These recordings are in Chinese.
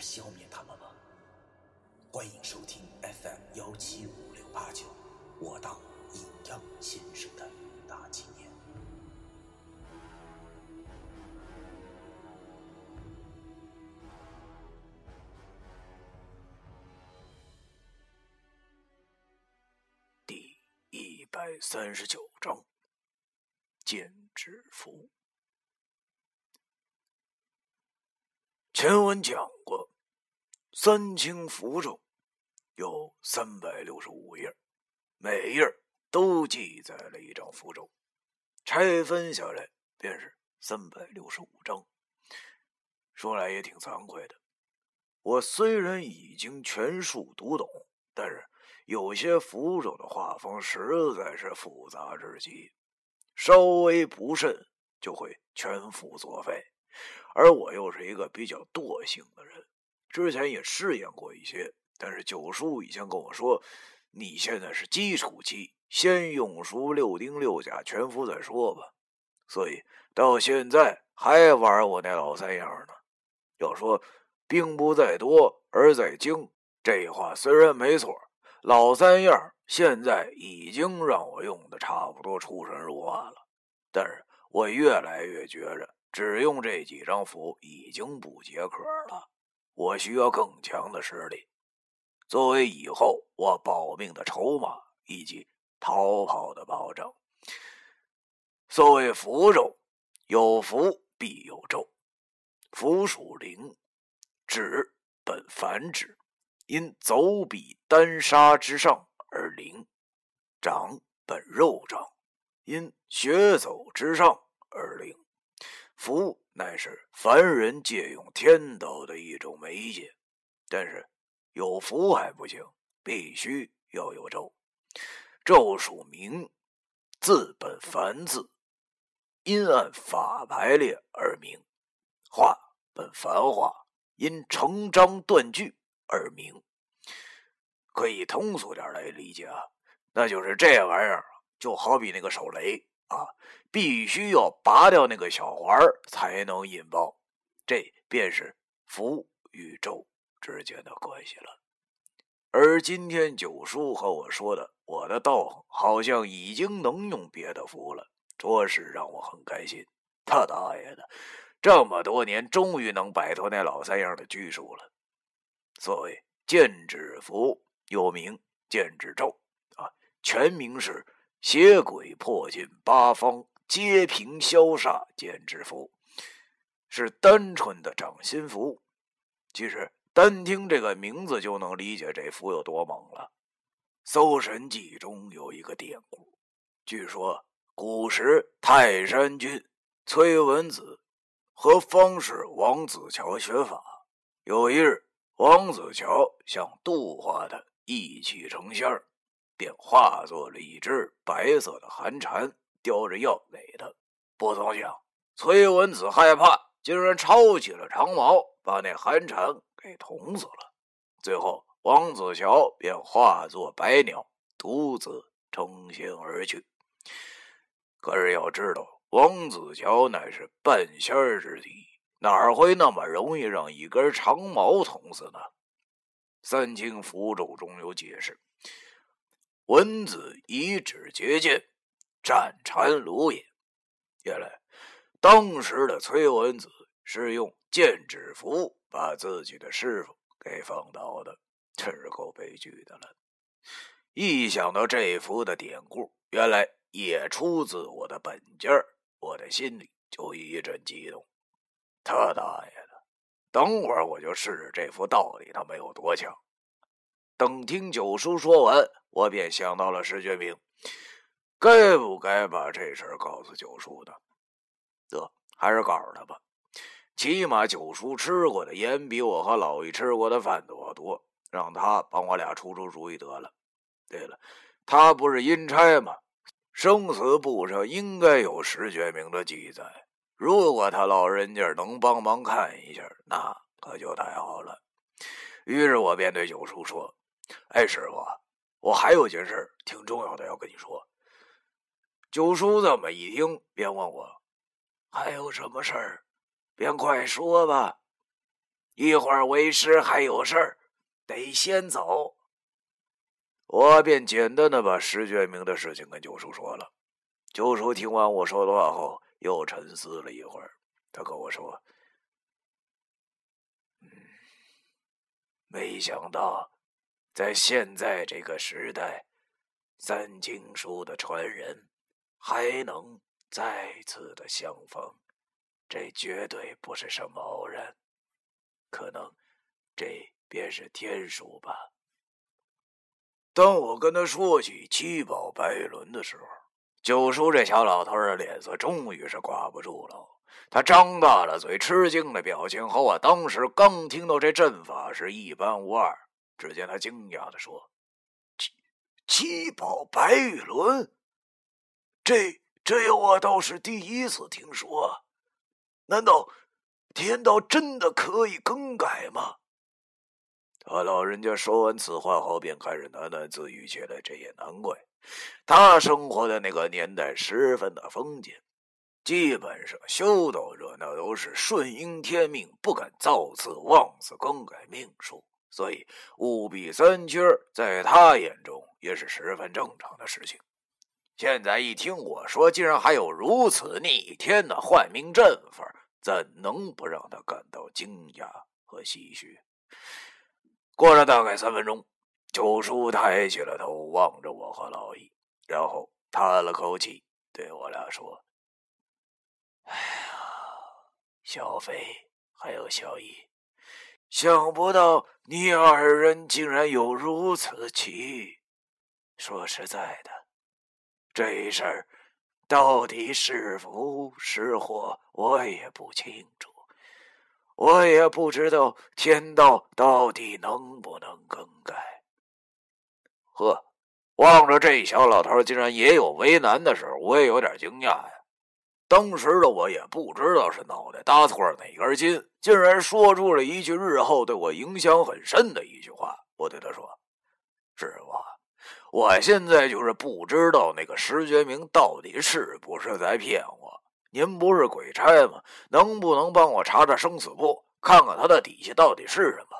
而消灭他们吗？欢迎收听 FM 幺七五六八九，我当阴阳先生的大纪念。第一百三十九章，剑指符。前文讲过，三清符咒有三百六十五页，每页都记载了一张符咒，拆分下来便是三百六十五张。说来也挺惭愧的，我虽然已经全数读懂，但是有些符咒的画风实在是复杂至极，稍微不慎就会全副作废。而我又是一个比较惰性的人，之前也试验过一些，但是九叔以前跟我说，你现在是基础期，先用熟六丁六甲全符再说吧。所以到现在还玩我那老三样呢。要说兵不在多而在精，这话虽然没错，老三样现在已经让我用的差不多出神入化了，但是我越来越觉着。只用这几张符已经不解渴了，我需要更强的实力，作为以后我保命的筹码以及逃跑的保证。所谓符咒，有符必有咒。符属灵，指本凡指，因走笔丹砂之上而灵；长本肉长，因血走之上而灵。符乃是凡人借用天道的一种媒介，但是有符还不行，必须要有咒。咒属名，字本凡字，因按法排列而名；画本繁画，因成章断句而名。可以通俗点来理解啊，那就是这玩意儿就好比那个手雷。必须要拔掉那个小环才能引爆，这便是符与咒之间的关系了。而今天九叔和我说的，我的道好像已经能用别的符了，着实让我很开心。他大爷的，这么多年终于能摆脱那老三样的拘束了。所谓剑指符，又名剑指咒，啊，全名是。邪鬼破尽八方，皆凭消煞剑之符，是单纯的掌心符。其实单听这个名字就能理解这符有多猛了。《搜神记》中有一个典故，据说古时泰山君崔文子和方士王子乔学法。有一日，王子乔想度化他，一气成仙。便化作了一只白色的寒蝉，叼着药给他。不曾想，崔文子害怕，竟然抄起了长矛，把那寒蝉给捅死了。最后，王子乔便化作白鸟，独自成仙而去。可是要知道，王子乔乃是半仙之体，哪会那么容易让一根长矛捅死呢？三清符咒中有解释。文子以指结剑，战禅炉也。原来，当时的崔文子是用剑指符把自己的师傅给放倒的，真是够悲剧的了。一想到这幅的典故，原来也出自我的本家我的心里就一阵激动。他大爷的！等会儿我就试试这幅到底他没有多强。等听九叔说完，我便想到了石觉明，该不该把这事儿告诉九叔呢？得，还是告诉他吧。起码九叔吃过的盐比我和老易吃过的饭都要多，让他帮我俩出出主意得了。对了，他不是阴差吗？生死簿上应该有石觉明的记载。如果他老人家能帮忙看一下，那可就太好了。于是我便对九叔说：“哎，师傅，我还有件事挺重要的要跟你说。”九叔这么一听，便问我：“还有什么事儿？便快说吧。一会儿为师还有事儿，得先走。”我便简单的把石觉明的事情跟九叔说了。九叔听完我说的话后，又沉思了一会儿，他跟我说：“，没想到，在现在这个时代，三经书的传人还能再次的相逢，这绝对不是什么偶然，可能这便是天数吧。”当我跟他说起七宝白玉轮的时候，九叔这小老头的脸色终于是挂不住了。他张大了嘴，吃惊的表情和我当时刚听到这阵法是一般无二。只见他惊讶的说：“七七宝白玉轮，这这我倒是第一次听说。难道天道真的可以更改吗？”他老人家说完此话后，便开始喃喃自语起来。这也难怪，他生活的那个年代十分的封建，基本上修道者那都是顺应天命，不敢造次妄自更改命数，所以务必三缺在他眼中也是十分正常的事情。现在一听我说，竟然还有如此逆天的换命阵法，怎能不让他感到惊讶和唏嘘？过了大概三分钟，九叔抬起了头，望着我和老易，然后叹了口气，对我俩说：“哎呀，小飞还有小易，想不到你二人竟然有如此奇遇。说实在的，这事儿到底是福是祸，我也不清楚。”我也不知道天道到底能不能更改。呵，望着这小老头竟然也有为难的时候，我也有点惊讶呀。当时的我也不知道是脑袋搭错了哪根筋，竟然说出了一句日后对我影响很深的一句话。我对他说：“师傅，我现在就是不知道那个石觉明到底是不是在骗我。”您不是鬼差吗？能不能帮我查查生死簿，看看他的底细到底是什么？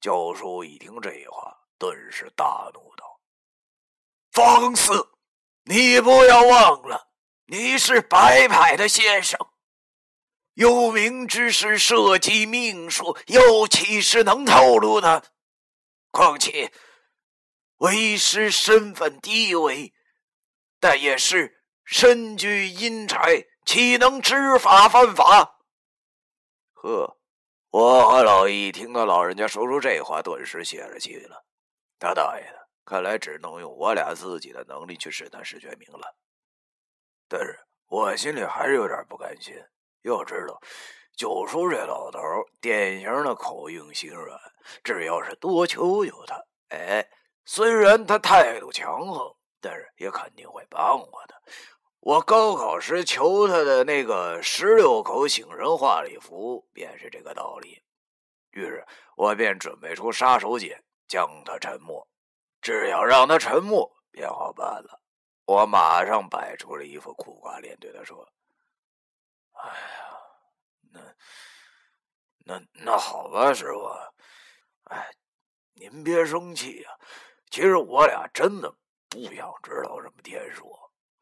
教叔一听这话，顿时大怒道：“放肆！你不要忘了，你是白派的先生，幽冥之士涉及命数，又岂是能透露的？况且为师身份低微，但也是。”身居阴差，岂能知法犯法？呵，我和老易听到老人家说出这话，顿时泄了气了。他大爷的，看来只能用我俩自己的能力去试探石觉明了。但是我心里还是有点不甘心。要知道，九叔这老头典型的口硬心软，只要是多求求他，哎，虽然他态度强横，但是也肯定会帮我的。我高考时求他的那个十六口醒人画礼符，便是这个道理。于是我便准备出杀手锏，将他沉默。只要让他沉默，便好办了。我马上摆出了一副苦瓜脸，对他说：“哎呀，那那那好吧，师傅。哎，您别生气呀。其实我俩真的不想知道什么天数。”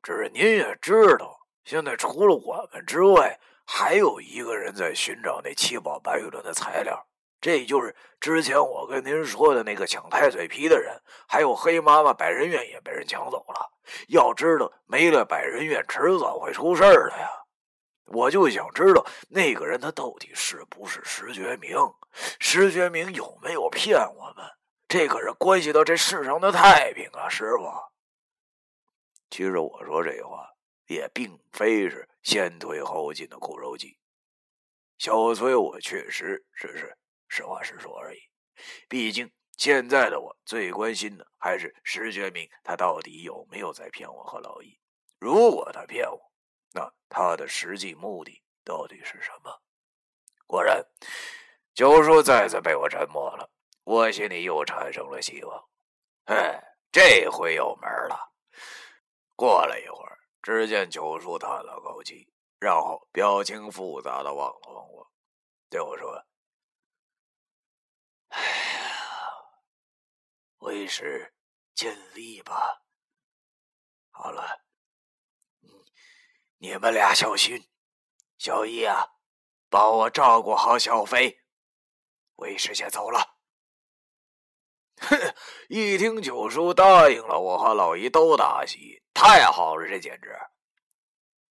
只是您也知道，现在除了我们之外，还有一个人在寻找那七宝白玉轮的材料，这就是之前我跟您说的那个抢太岁皮的人。还有黑妈妈百人院也被人抢走了。要知道，没了百人院，迟早会出事儿的呀。我就想知道那个人他到底是不是石觉明？石觉明有没有骗我们？这可是关系到这世上的太平啊，师傅。其实我说这话也并非是先退后进的苦肉计。小崔，我确实只是实话实说而已。毕竟现在的我最关心的还是石觉明，他到底有没有在骗我和老易？如果他骗我，那他的实际目的到底是什么？果然，九叔再次被我沉默了。我心里又产生了希望。哎，这回有门了。过了一会儿，只见九叔叹了口气，然后表情复杂的望了望我，对我说：“哎呀，为师尽力吧。好了，你们俩小心，小易啊。”帮我照顾好小飞，为师先走了。哼！一听九叔答应了，我和老姨都大喜，太好了，这简直！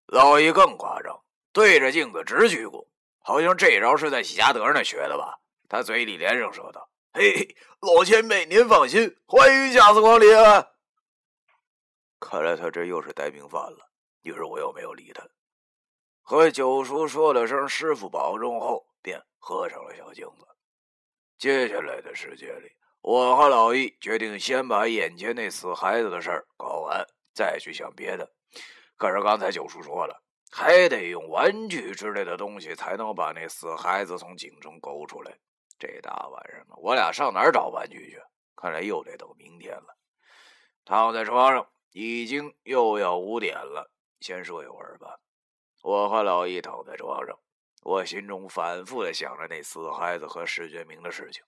老姨更夸张，对着镜子直鞠躬，好像这招是在喜家德那学的吧？他嘴里连声说道：“嘿嘿，老前辈您放心，欢迎下次光临。”看来他这又是带病犯了，于是我又没有理他。和九叔说了声“师傅保重”后，便合上了小镜子。接下来的时间里，我和老易决定先把眼前那死孩子的事儿搞完，再去想别的。可是刚才九叔说了，还得用玩具之类的东西才能把那死孩子从井中勾出来。这大晚上的，我俩上哪儿找玩具去？看来又得等明天了。躺在床上，已经又要五点了，先睡一会儿吧。我和老易躺在床上，我心中反复的想着那死孩子和石觉明的事情。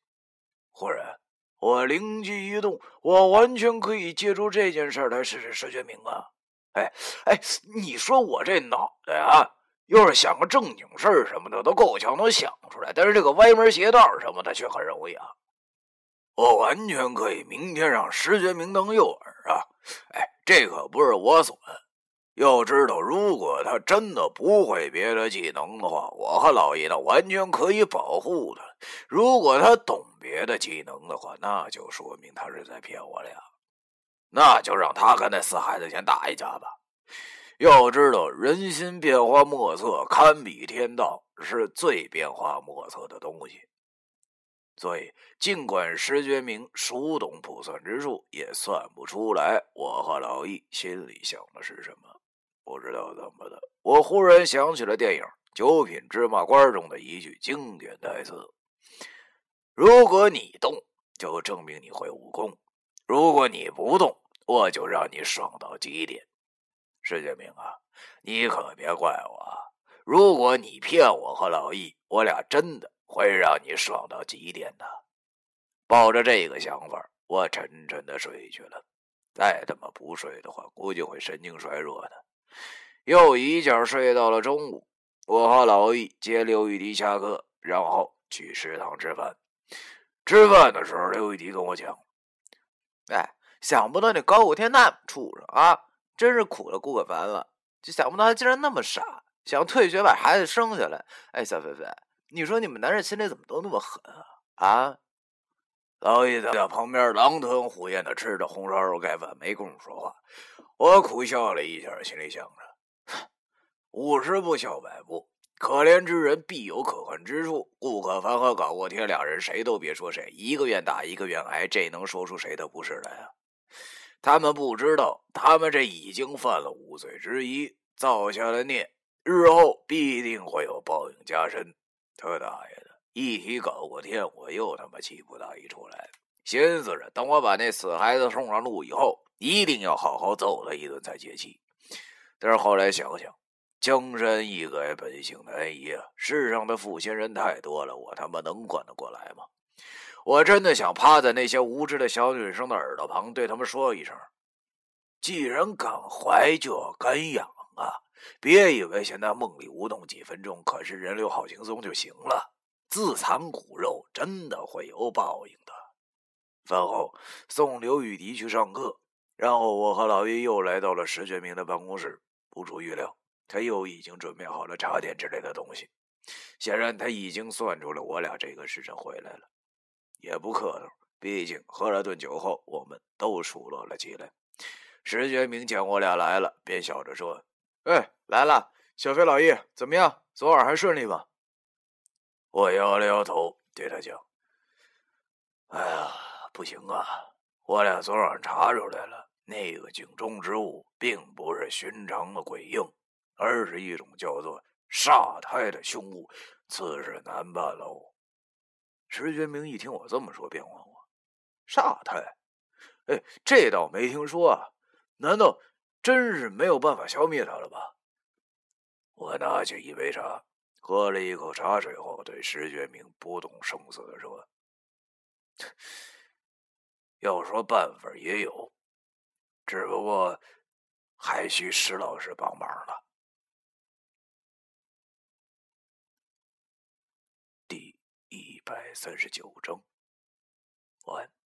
忽然，我灵机一动，我完全可以借助这件事来试试石觉明啊！哎哎，你说我这脑袋啊，要是想个正经事儿什么的都够呛能想出来，但是这个歪门邪道什么的却很容易啊！我完全可以明天让石觉明当诱饵啊！哎，这可不是我损。要知道，如果他真的不会别的技能的话，我和老爷呢完全可以保护他；如果他懂别的技能的话，那就说明他是在骗我俩。那就让他跟那死孩子先打一架吧。要知道，人心变化莫测，堪比天道，是最变化莫测的东西。所以，尽管石觉明熟懂卜算之术，也算不出来我和老易心里想的是什么。不知道怎么的，我忽然想起了电影《九品芝麻官》中的一句经典台词：“如果你动，就证明你会武功；如果你不动，我就让你爽到极点。”石建明啊，你可别怪我啊！如果你骗我和老易，我俩真的会让你爽到极点的。抱着这个想法，我沉沉的睡去了。再他妈不睡的话，估计会神经衰弱的。又一觉睡到了中午，我和老易接刘玉迪下课，然后去食堂吃饭。吃饭的时候，刘玉迪跟我讲：“哎，想不到你高古天那么畜生啊，真是苦了顾可凡了。就想不到他竟然那么傻，想退学把孩子生下来。哎，小菲菲，你说你们男人心里怎么都那么狠啊？啊？”老易在旁边狼吞虎咽的吃着红烧肉盖饭，没工夫说话。我苦笑了一下，心里想着：五十步笑百步，可怜之人必有可恨之处。顾可凡和高过天两人，谁都别说谁，一个愿打，一个愿挨，这能说出谁的不是来啊？他们不知道，他们这已经犯了五罪之一，造下了孽，日后必定会有报应加深。他大爷的！一提高过天，我又他妈气不打一处来，寻思着等我把那死孩子送上路以后。一定要好好揍他一顿才解气。但是后来想想，江山易改，本性难移啊！世上的负心人太多了，我他妈能管得过来吗？我真的想趴在那些无知的小女生的耳朵旁，对他们说一声：既然敢怀，就要敢养啊！别以为现在梦里无动几分钟，可是人流好轻松就行了。自残骨肉，真的会有报应的。饭后送刘雨迪去上课。然后我和老易又来到了石觉明的办公室。不出预料，他又已经准备好了茶点之类的东西。显然，他已经算出了我俩这个时辰回来了。也不客套，毕竟喝了顿酒后，我们都熟络了起来。石觉明见我俩来了，便笑着说：“哎，来了，小飞老易，怎么样？昨晚还顺利吗？”我摇了摇头，对他讲：“哎呀，不行啊！我俩昨晚查出来了，那个井中之物并不是寻常的鬼婴，而是一种叫做煞胎的凶物，此事难办喽。”石觉明一听我这么说，便问我：“煞胎？哎，这倒没听说啊！难道真是没有办法消灭它了吧？”我拿起一杯茶。喝了一口茶水后，对石觉明不动声色的说：“ 要说办法也有，只不过还需石老师帮忙了。”第一百三十九章完。